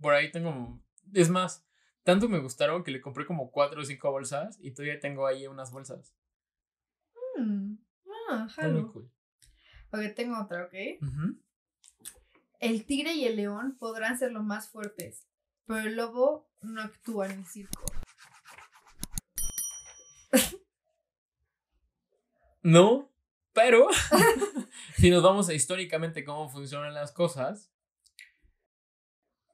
Por ahí tengo. Es más, tanto me gustaron que le compré como cuatro o cinco bolsas y todavía tengo ahí unas bolsas. Mm, Ah, jalo. cool. Ok, tengo otra, ¿ok? El tigre y el león podrán ser los más fuertes, pero el lobo no actúa en el circo. No, pero si nos vamos a históricamente cómo funcionan las cosas,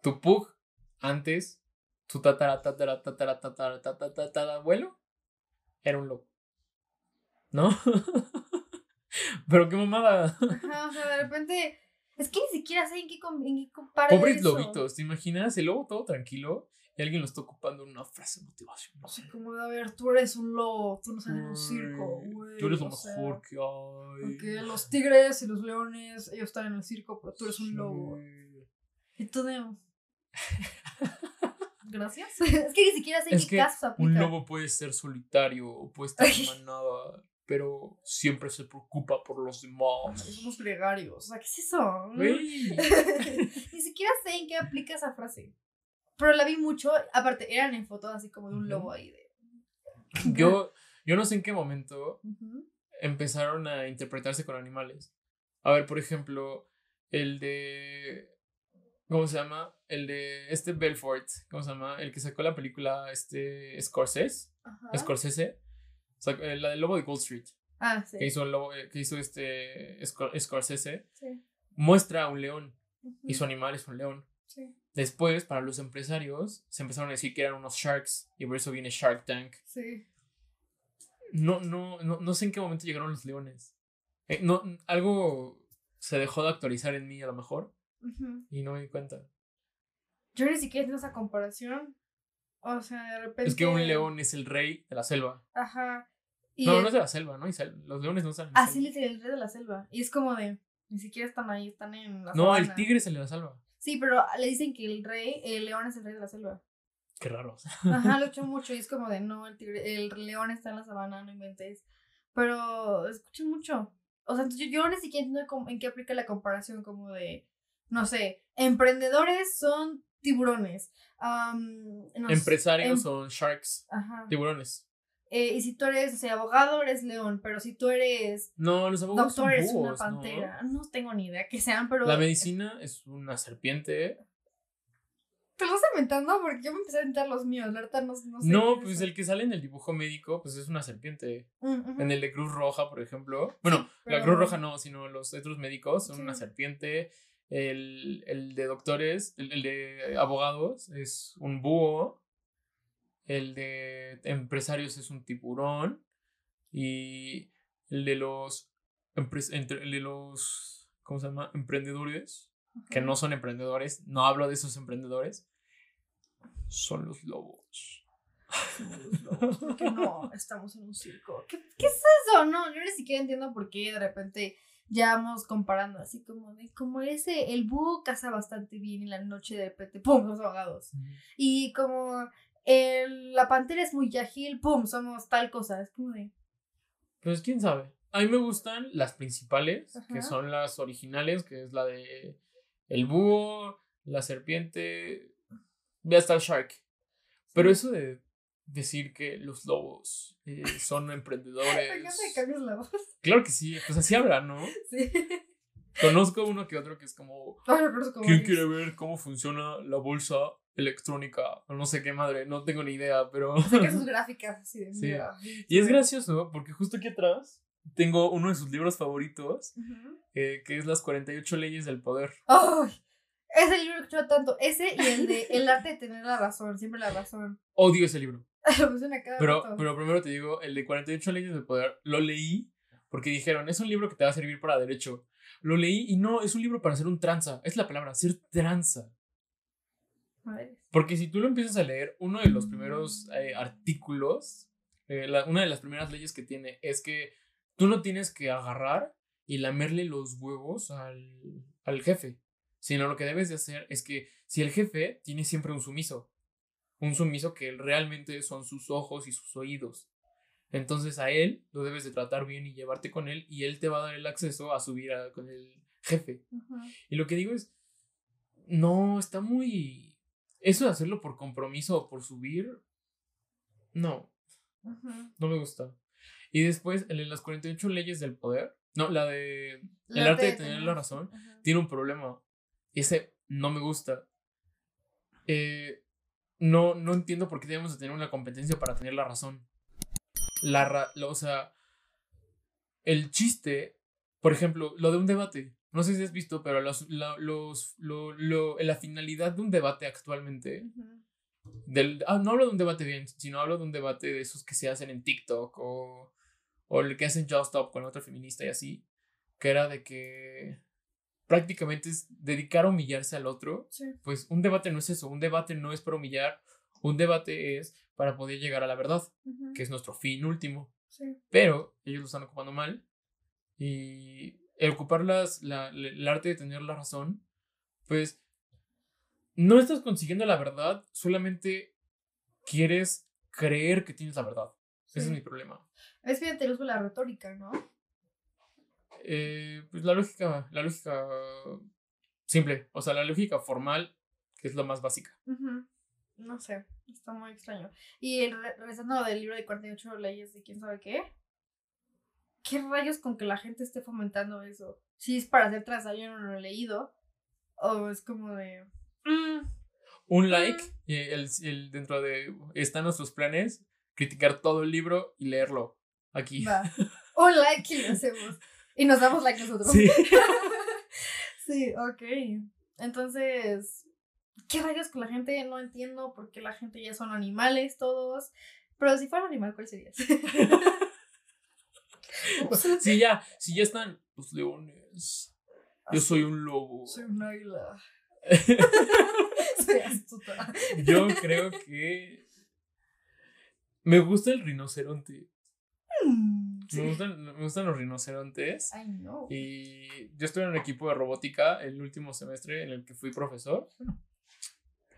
tu pug antes, tu tatara, tatara, tatara, tatara, tatara, tatara, abuelo, era un lobo. ¿No? pero qué mamada. Ajá, o sea, de repente. Es que ni siquiera sé en qué, en qué compara Pobres eso. lobitos, ¿te imaginas? El lobo todo tranquilo y alguien lo está ocupando en una frase motivacional. O sea, como de a ver, tú eres un lobo, tú no estás en un circo, güey. Tú eres lo sea, mejor que hay. Porque los tigres y los leones, ellos están en el circo, pero tú eres un lobo. Y tú de. Gracias. es que ni siquiera sé en Es qué que casos aplica. Un lobo puede ser solitario o puede estar en manada, pero siempre se preocupa por los Ay, demás. Somos gregarios. O sea, ¿qué es eso? Ni siquiera sé en qué aplica esa frase. Pero la vi mucho. Aparte, eran en fotos así como de un lobo ahí de. Yo, yo no sé en qué momento empezaron a interpretarse con animales. A ver, por ejemplo, el de. ¿Cómo se llama? El de este Belfort. ¿Cómo se llama? El que sacó la película este Scorsese. Ajá. Scorsese. Sacó- eh, la del lobo de Wall Street. Ah, sí. Que hizo, el lobo, eh, que hizo este Scor- Scorsese. Sí. Muestra a un león. y Ujú. su animal es un león. Sí. Después, para los empresarios, se empezaron a decir que eran unos sharks y por eso viene Shark Tank. Sí. No, no, no, no sé en qué momento llegaron los leones. Eh, no, algo se dejó de actualizar en mí a lo mejor y no me di cuenta. Yo ni siquiera entiendo esa comparación. O sea, de repente. Es que un león es el rey de la selva. Ajá. Y no, el- no es de la selva, ¿no? sel- los leones no salen. Así le dice el rey de la selva. Y es como de. Ni siquiera están ahí, están en la No, el tigre es el de la selva. Sí, pero le dicen que el rey, el león es el rey de la selva. Qué raro. Ajá, lo escucho mucho y es como de no, el tigre, el león está en la sabana, no inventes. Pero escucho mucho. O sea, entonces yo, yo ni siquiera entiendo en qué aplica la comparación como de, no sé, emprendedores son tiburones. no sé, Empresarios em- son sharks, Ajá. tiburones. Eh, y si tú eres, o sea, abogado, eres león, pero si tú eres No, los abogados doctor, eres una búhos, ¿no? pantera. ¿no? tengo ni idea que sean, pero La medicina es una serpiente. te lo estoy inventando porque yo me empecé a inventar los míos, la verdad no, no sé. No, pues es. el que sale en el dibujo médico, pues es una serpiente. Mm, ujú. En el de Cruz Roja, por ejemplo. Bueno, la pero- Cruz Roja no, sino los otros médicos son Sí. una serpiente. El, el de doctores, el, el de abogados es un búho. El de empresarios es un tiburón. Y el de los, entre- el de los ¿cómo se llama? Emprendedores, que no son emprendedores, no hablo de esos emprendedores, son los lobos. Los lobos, porque no estamos en un circo. ¿Qué, qué es eso? No, yo ni siquiera entiendo por qué de repente ya vamos comparando así como de como ese, el búho caza bastante bien y la noche de repente, ¡pum! Somos ahogados. Y como el- la pantera es muy ágil, ¡pum! Somos tal cosa. Es como de. Pues quién sabe. A mí me gustan las principales, que Ajá. son las originales, que es la de el búho, la serpiente, ya está el shark. Pero eso de decir que los lobos eh, son Me emprendedores. encanta que voz. Claro que sí, pues así hablan, ¿no? Sí. Conozco uno que otro que es como, me ¿quién quiere ver cómo funciona la bolsa electrónica? O no sé qué madre, no tengo ni idea, pero... Saca sus gráficas así de Sí. mira. Y es gracioso, porque justo aquí atrás tengo uno de sus libros favoritos, Ujú. eh, que es Las 48 leyes del poder. ¡Ay! Ese libro que escucho tanto. Ese y el de El arte de tener la razón, siempre la razón. Odio ese libro. Pero, rato. pero primero te digo, el de 48 leyes del poder, lo leí porque dijeron, es un libro que te va a servir para derecho. Lo leí y no, es un libro para ser un tranza. Es la palabra, ser tranza. Porque si tú lo empiezas a leer, uno de los primeros eh, artículos, eh, la- una de las primeras leyes que tiene es que tú no tienes que agarrar y lamerle los huevos al, al jefe, sino lo que debes de hacer es que si el jefe tiene siempre un sumiso, un sumiso que realmente son sus ojos y sus oídos. Entonces a él lo debes de tratar bien y llevarte con él y él te va a dar el acceso a subir con el jefe. Y lo que digo es, no, está muy... Eso de hacerlo por compromiso o por subir, no, no me gusta. Y después, de las 48 leyes del poder, no, la de el arte de tener la razón, tiene un problema. Ese no me gusta. Eh, no, no entiendo por qué debemos de tener una competencia para tener la razón. La, o sea, el chiste, por ejemplo, lo de un debate. No sé si has visto, pero los, la, los, lo, lo, la finalidad de un debate actualmente. del, ah, no hablo de un debate bien, sino hablo de un debate de esos que se hacen en TikTok o, o el que hacen Just Stop con otra feminista y así. Que era de que prácticamente es dedicar a humillarse al otro. Pues un debate no es eso. Un debate no es para humillar. Un debate es para poder llegar a la verdad, que es nuestro fin último. Pero ellos lo están ocupando mal. Y el ocupar las, la, el arte de tener la razón, pues no estás consiguiendo la verdad, solamente quieres creer que tienes la verdad. Ese es mi problema. Es bien te uso la retórica, ¿no? Eh, pues la lógica, la lógica simple, o sea, la lógica formal, que es lo más básica. No sé, está muy extraño. Y el rezando del libro de 48 leyes de quién sabe qué, ¿qué rayos con que la gente esté fomentando eso? Si es para hacer tras yo no lo he leído. O es como de. Mm, un mm". like, y el, el, dentro de. Están nuestros planes, criticar todo el libro y leerlo. Aquí. Va. Un like y lo hacemos. Y nos damos like nosotros. Sí. sí, ok. Entonces. ¿Qué rayos con la gente? No entiendo por qué la gente ya son animales todos. Pero si fuera un animal, ¿cuál serías? si ya, si ya están los leones. Yo soy un lobo. Soy un águila. Yo creo que me gusta el rinoceronte. Mm, me, gustan, me, gustan, los rinocerontes. Y yo estuve en un equipo de robótica el último semestre en el que fui profesor.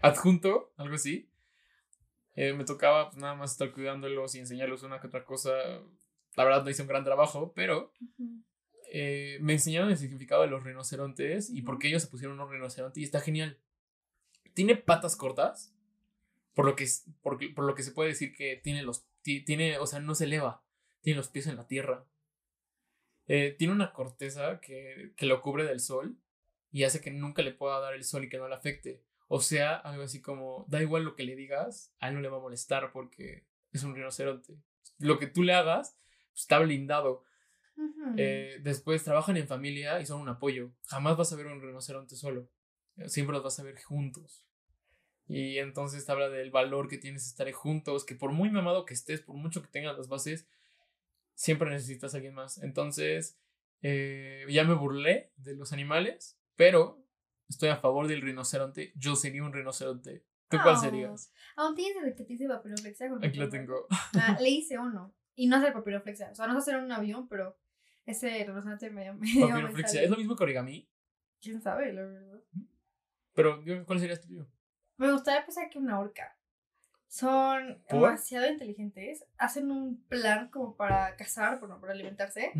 adjunto, algo así. Eh, me tocaba pues, nada más estar cuidándolos y enseñarles una que otra cosa la verdad no hice un gran trabajo, pero eh, me enseñaron el significado de los rinocerontes y por qué ellos se pusieron un rinoceronte y está genial. Tiene patas cortas, por lo que, por, por lo que se puede decir que tiene los, tiene, o sea, no se eleva, tiene los pies en la tierra. Eh, tiene una corteza que, que lo cubre del sol y hace que nunca le pueda dar el sol y que no le afecte. O sea, algo así como, da igual lo que le digas, a él no le va a molestar porque es un rinoceronte. Lo que tú le hagas está blindado. Eh, después trabajan en familia y son un apoyo. Jamás vas a ver un rinoceronte solo. Siempre los vas a ver juntos. Y entonces te habla del valor que tienes estar juntos, que por muy mamado que estés, por mucho que tengas las bases, siempre necesitas a alguien más. Entonces, eh, ya me burlé de los animales, pero estoy a favor del rinoceronte. Yo sería un rinoceronte. ¿Tú cuál serías? Aún tienes el que te hice Aquí lo tengo. Ah, le hice uno. Y no hacer papiroflexia. O sea, no sé hacer un avión, pero ese representante medio. medio papiroflexia. ¿Es lo mismo que origami? Quién sabe, la verdad. Pero, ¿cuál sería este tuyo? Me gustaría pensar que una orca. Son demasiado inteligentes. Hacen un plan como para cazar, bueno, para alimentarse.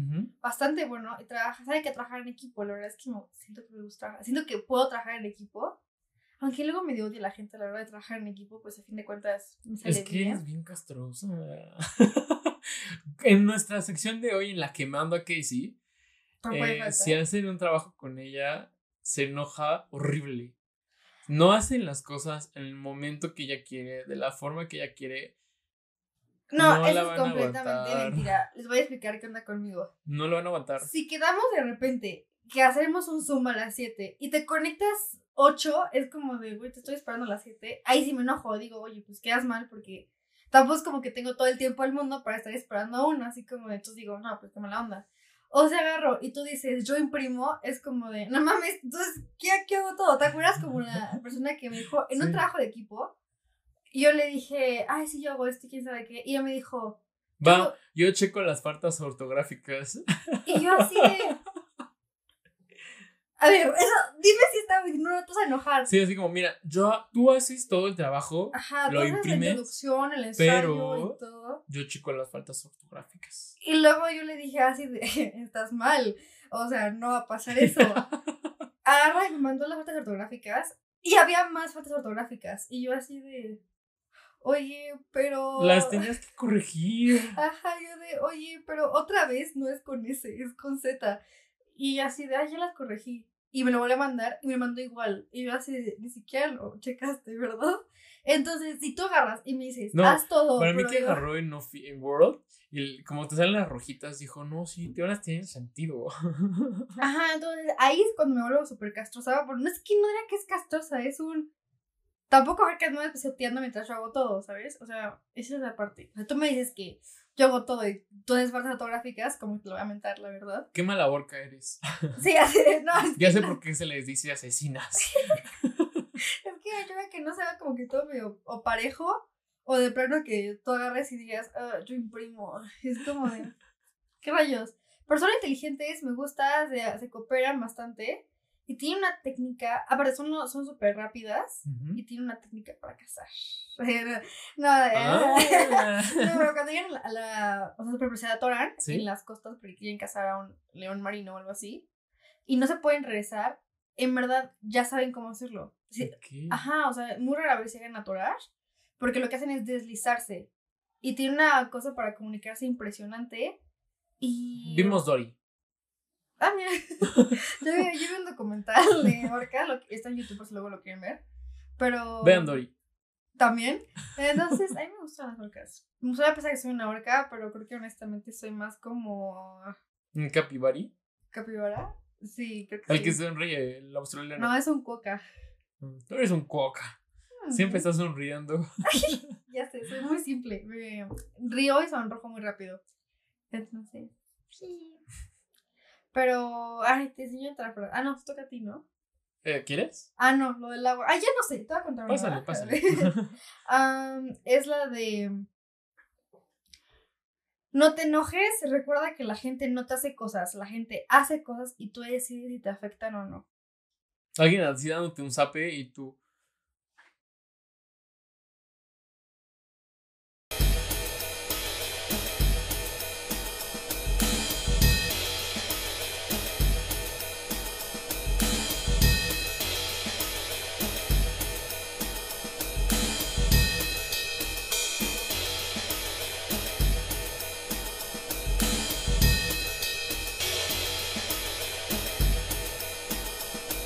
Bastante bueno. Y trabaja, sabe que trabajar en equipo. La verdad es que no, siento que me gusta. Siento que puedo trabajar en equipo. Aunque luego me odia la gente a la hora de trabajar en equipo, pues a fin de cuentas me sale Es que bien. es bien castrosa. en nuestra sección de hoy, en la que mando a Casey, eh, si hacen un trabajo con ella, se enoja horrible. No hacen las cosas en el momento que ella quiere, de la forma que ella quiere. No, eso es completamente mentira. Les voy a explicar qué onda conmigo. No lo van a aguantar. Si quedamos de repente que hacemos un Zoom a las 7 y te conectas 8, es como de, güey, te estoy esperando a las 7. Ahí sí me enojo, digo, oye, pues quedas mal porque tampoco es como que tengo todo el tiempo del mundo para estar esperando a uno, así como de, entonces digo, no, pues qué mala onda. O se agarro y tú dices, yo imprimo, es como de, no mames, entonces, ¿qué, qué hago todo? ¿Te acuerdas como la persona que me dijo, en un trabajo de equipo, y yo le dije, ay, sí, yo hago esto, quién sabe qué, y ella me dijo, Va, yo checo las faltas ortográficas. Y yo así de, A ver, eso, dime si está bien, no, te vas a enojar. Sí, así como, mira, yo, tú haces todo el trabajo, Ajá, lo tú haces la imprimes, introducción, el ensayo pero- y todo. yo chico las faltas ortográficas. Y luego yo le dije así de, estás mal, o sea, no va a pasar eso. Agarra y me mandó las faltas ortográficas y había más faltas ortográficas. Y yo así de, oye, pero... Las tenías que corregir. Ajá, yo de, oye, pero otra vez no es con S, es con Z. Y así de, ah, ya las corregí. Y me lo volvió a mandar y me mandó igual. Y yo así ni siquiera lo checaste, ¿verdad? Entonces, si tú agarras y me dices, No, haz todo. Para mí que yo- agarró en, en World y el- como te salen las rojitas, dijo, no, sí, te unas tienen sentido. Ajá, entonces ahí es cuando me vuelvo súper castrosa. Porque no es que no diga que es castrosa, es un. Tampoco ver que no me mientras yo hago todo, ¿sabes? O sea, esa es la parte. O sea, tú me dices que yo hago todo y tú haces faltas fotográficas, como que te lo voy a mentar, la verdad. Qué mala orca eres. Sí, así no, es Ya sé no. por qué se les dice asesinas. Es que me ayuda que no se como que todo medio o parejo o de plano que tú agarres y digas, "Ah, yo imprimo. Es como de, ¿qué rayos? Personas inteligentes me gusta, se, se cooperan bastante y tienen una técnica, aparte son son súper rápidas Ujú. y tienen una técnica para cazar. no, eh, Ah. no, pero cuando llegan a la, o sea, por se atoran Sí. en las costas porque quieren cazar a un león marino o algo así y no se pueden regresar, en verdad ya saben cómo hacerlo. Sí, Ok. Ajá, o sea, muy rara vez llegan a atorar porque lo que hacen es deslizarse y tiene una cosa para comunicarse impresionante y... Vimos Dory. Ah, mira, yo, vi- yo vi un documental de orca, lo que está en YouTube por si luego lo quieren ver, pero... Vean Dory. También. Entonces, a mí me gustan las orcas. Me gustaría pensar que soy una orca, pero creo que honestamente soy más como Un capibari. capibara. Sí, creo que El sí. que sonríe, el australiano. No, es un cuoca. Tú eres un cuoca. Siempre estás sonriendo. Ya sé, soy muy simple. Río y sonrojo muy rápido. Entonces, sí. Pero, ay, te enseño otra frase. Ah, no, te toca a ti, ¿no? Eh, ¿Quieres? Ah, no, lo del agua. Ah, ya no sé, te voy a contar una. Pásale. Am, es la de. No te enojes, recuerda que la gente no te hace cosas, la gente hace cosas y tú decides si te afectan o no. Alguien así dándote un zape y tú.